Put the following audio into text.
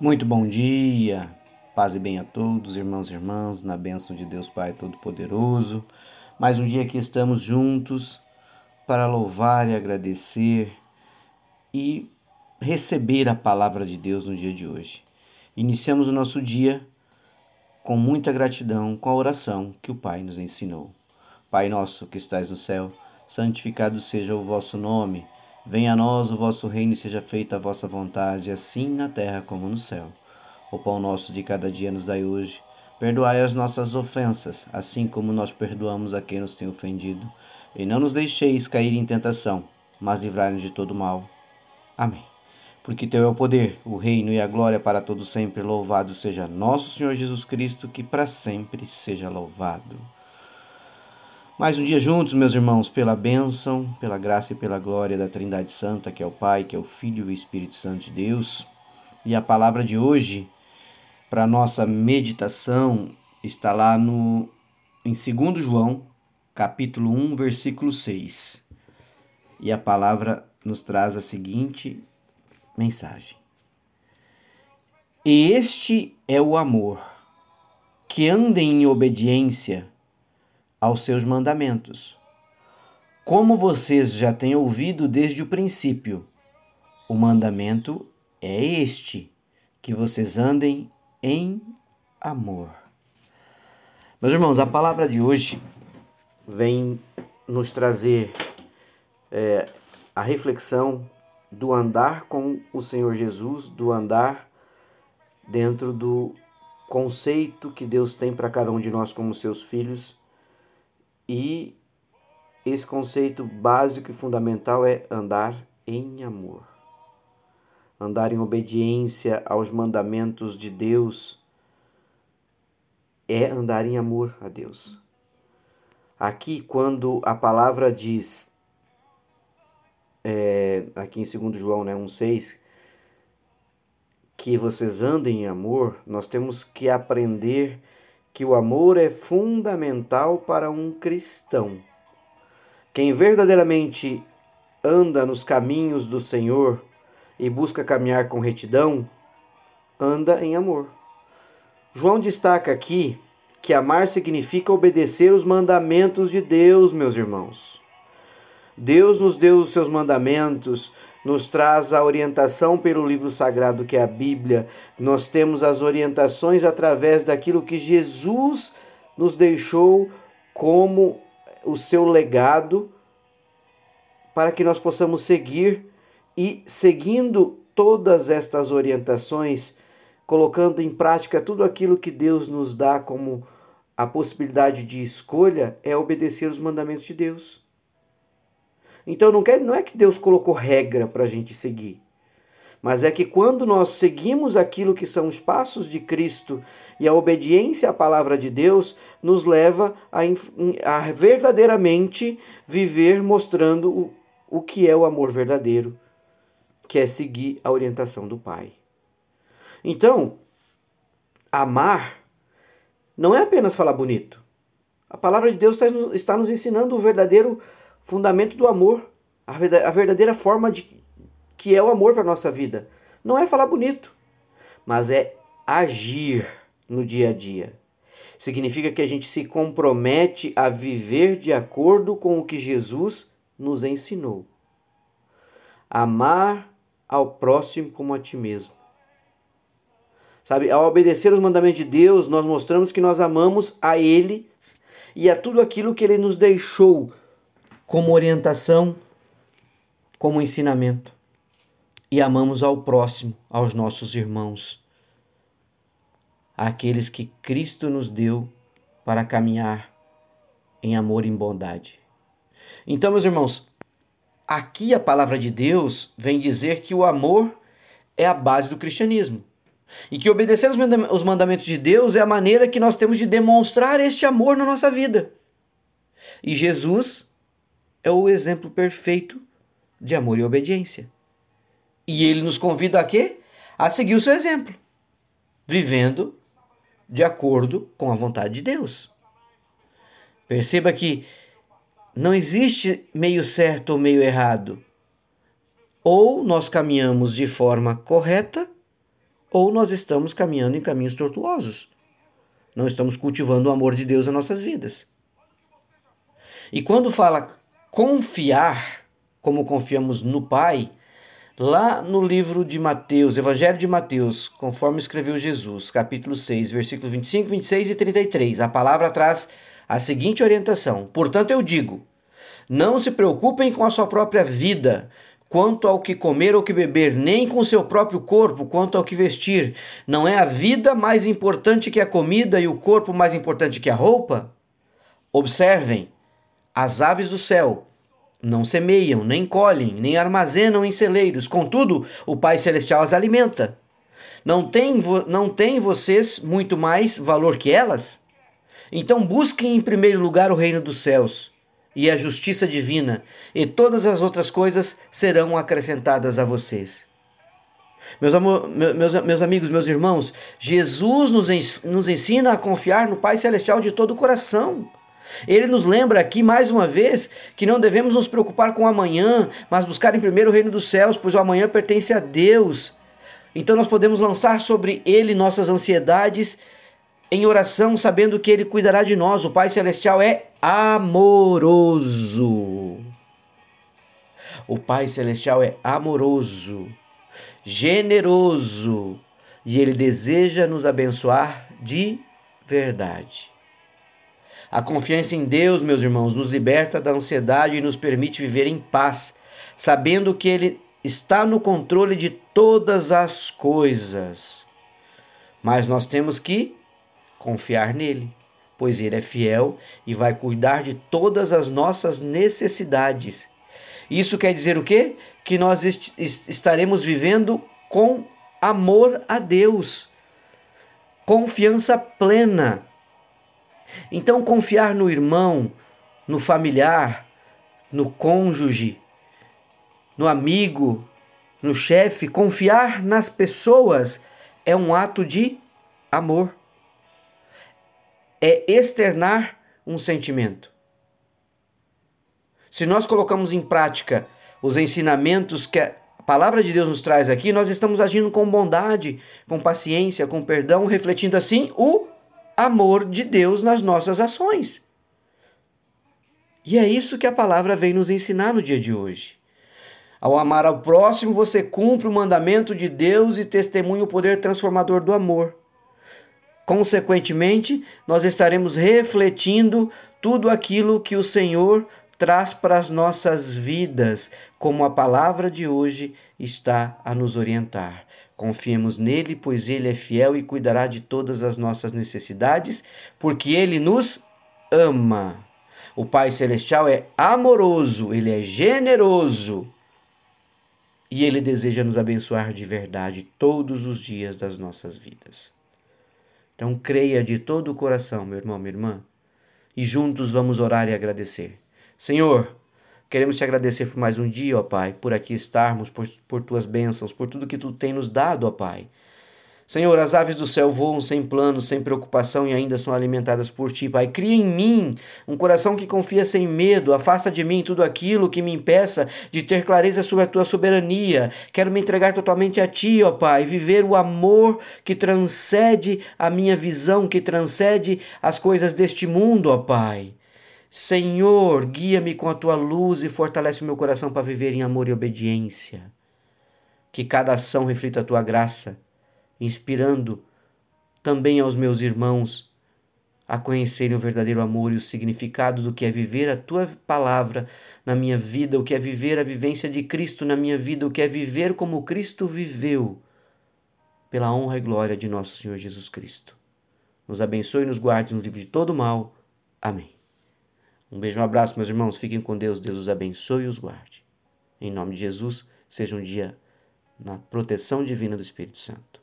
Muito bom dia, paz e bem a todos, irmãos e irmãs, na bênção de Deus Pai Todo-Poderoso. Mais um dia que estamos juntos para louvar e agradecer e receber a palavra de Deus no dia de hoje. Iniciamos o nosso dia com muita gratidão com a oração que o Pai nos ensinou. Pai nosso que estais no céu, santificado seja o vosso nome. Venha a nós o vosso reino e seja feita a vossa vontade, assim na terra como no céu. O pão nosso de cada dia nos dai hoje. Perdoai as nossas ofensas, assim como nós perdoamos a quem nos tem ofendido. E não nos deixeis cair em tentação, mas livrai-nos de todo mal. Amém. Porque teu é o poder, o reino e a glória para todos sempre. Louvado seja nosso Senhor Jesus Cristo, que para sempre seja louvado. Mais um dia juntos, meus irmãos, pela bênção, pela graça e pela glória da Trindade Santa, que é o Pai, que é o Filho e o Espírito Santo de Deus. E a palavra de hoje, para nossa meditação, está lá no em 2 João, capítulo 1, versículo 6. E a palavra nos traz a seguinte mensagem: Este é o amor, que andem em obediência aos seus mandamentos. Como vocês já têm ouvido desde o princípio, o mandamento é este: que vocês andem em amor. Meus irmãos, a palavra de hoje vem nos trazer é, a reflexão do andar com o Senhor Jesus, do andar dentro do conceito que Deus tem para cada um de nós como seus filhos e esse conceito básico e fundamental é andar em amor. Andar em obediência aos mandamentos de Deus é andar em amor a Deus. Aqui, quando a palavra diz, é, aqui em 2 João né, 1,6, que vocês andem em amor, nós temos que aprender que o amor é fundamental para um cristão. Quem verdadeiramente anda nos caminhos do Senhor e busca caminhar com retidão, anda em amor. João destaca aqui que amar significa obedecer os mandamentos de Deus, meus irmãos. Deus nos deu os seus mandamentos, nos traz a orientação pelo livro sagrado que é a Bíblia. Nós temos as orientações através daquilo que Jesus nos deixou como o seu legado para que nós possamos seguir e seguindo todas estas orientações, colocando em prática tudo aquilo que Deus nos dá como a possibilidade de escolha, é obedecer os mandamentos de Deus. Então não, quer, não é que Deus colocou regra para a gente seguir, mas é que quando nós seguimos aquilo que são os passos de Cristo e a obediência à palavra de Deus, nos leva a, a verdadeiramente viver mostrando o, o que é o amor verdadeiro, que é seguir a orientação do Pai. Então, amar não é apenas falar bonito. A palavra de Deus está nos ensinando o verdadeiro fundamento do amor, a verdadeira forma de que é o amor para nossa vida. Não é falar bonito, mas é agir no dia a dia. Significa que a gente se compromete a viver de acordo com o que Jesus nos ensinou. Amar ao próximo como a ti mesmo. Sabe, ao obedecer os mandamentos de Deus, nós mostramos que nós amamos a Ele e a tudo aquilo que Ele nos deixou como orientação, como ensinamento. E amamos ao próximo, aos nossos irmãos, aqueles que Cristo nos deu para caminhar em amor e em bondade. Então, meus irmãos, aqui a palavra de Deus vem dizer que o amor é a base do cristianismo. E que obedecer os mandamentos de Deus é a maneira que nós temos de demonstrar este amor na nossa vida. E Jesus é o exemplo perfeito de amor e obediência. E ele nos convida a quê? A seguir o seu exemplo, vivendo de acordo com a vontade de Deus. Perceba que não existe meio certo ou meio errado. Ou nós caminhamos de forma correta, ou nós estamos caminhando em caminhos tortuosos. Não estamos cultivando o amor de Deus nas nossas vidas. E quando fala confiar, como confiamos no Pai, lá no livro de Mateus, Evangelho de Mateus, conforme escreveu Jesus, capítulo 6, versículos 25, 26 e 33, a palavra traz a seguinte orientação: Portanto, eu digo, não se preocupem com a sua própria vida, quanto ao que comer ou que beber, nem com seu próprio corpo, quanto ao que vestir. Não é a vida mais importante que a comida e o corpo mais importante que a roupa? Observem, as aves do céu não semeiam, nem colhem, nem armazenam em celeiros, contudo, o Pai Celestial as alimenta. Não tem, não tem vocês muito mais valor que elas? Então busquem em primeiro lugar o reino dos céus e a justiça divina, e todas as outras coisas serão acrescentadas a vocês. Meus, amor, meus, meus amigos, meus irmãos, Jesus nos, nos ensina a confiar no Pai Celestial de todo o coração. Ele nos lembra aqui mais uma vez que não devemos nos preocupar com o amanhã, mas buscar em primeiro o reino dos céus, pois o amanhã pertence a Deus. Então nós podemos lançar sobre ele nossas ansiedades em oração, sabendo que Ele cuidará de nós. O Pai Celestial é amoroso. O Pai Celestial é amoroso, generoso e Ele deseja nos abençoar de verdade. A confiança em Deus, meus irmãos, nos liberta da ansiedade e nos permite viver em paz, sabendo que Ele está no controle de todas as coisas. Mas nós temos que confiar nele, pois ele é fiel e vai cuidar de todas as nossas necessidades. Isso quer dizer o quê? Que nós est estaremos vivendo com amor a Deus, confiança plena. Então, confiar no irmão, no familiar, no cônjuge, no amigo, no chefe, confiar nas pessoas é um ato de amor é externar um sentimento. Se nós colocamos em prática os ensinamentos que a palavra de Deus nos traz aqui, nós estamos agindo com bondade, com paciência, com perdão, refletindo assim o amor de Deus nas nossas ações. E é isso que a palavra vem nos ensinar no dia de hoje. Ao amar ao próximo, você cumpre o mandamento de Deus e testemunha o poder transformador do amor. Consequentemente, nós estaremos refletindo tudo aquilo que o Senhor traz para as nossas vidas, como a palavra de hoje está a nos orientar. Confiemos nele, pois ele é fiel e cuidará de todas as nossas necessidades, porque ele nos ama. O Pai Celestial é amoroso, ele é generoso e ele deseja nos abençoar de verdade todos os dias das nossas vidas. Então creia de todo o coração, meu irmão, minha irmã, e juntos vamos orar e agradecer. Senhor, queremos te agradecer por mais um dia, ó Pai, por aqui estarmos, por, por tuas bênçãos, por tudo que tu tem nos dado, ó Pai. Senhor, as aves do céu voam sem planos, sem preocupação e ainda são alimentadas por ti, Pai. Cria em mim um coração que confia sem medo, afasta de mim tudo aquilo que me impeça de ter clareza sobre a tua soberania. Quero me entregar totalmente a ti, ó Pai, viver o amor que transcende a minha visão, que transcende as coisas deste mundo, ó Pai. Senhor, guia-me com a tua luz e fortalece o meu coração para viver em amor e obediência. Que cada ação reflita a tua graça inspirando também aos meus irmãos a conhecerem o verdadeiro amor e o significado do que é viver a tua palavra na minha vida, o que é viver a vivência de Cristo na minha vida, o que é viver como Cristo viveu, pela honra e glória de nosso Senhor Jesus Cristo. Nos abençoe e nos guarde no livro de todo mal. Amém. Um beijo, um abraço, meus irmãos. Fiquem com Deus. Deus os abençoe e os guarde. Em nome de Jesus, seja um dia na proteção divina do Espírito Santo.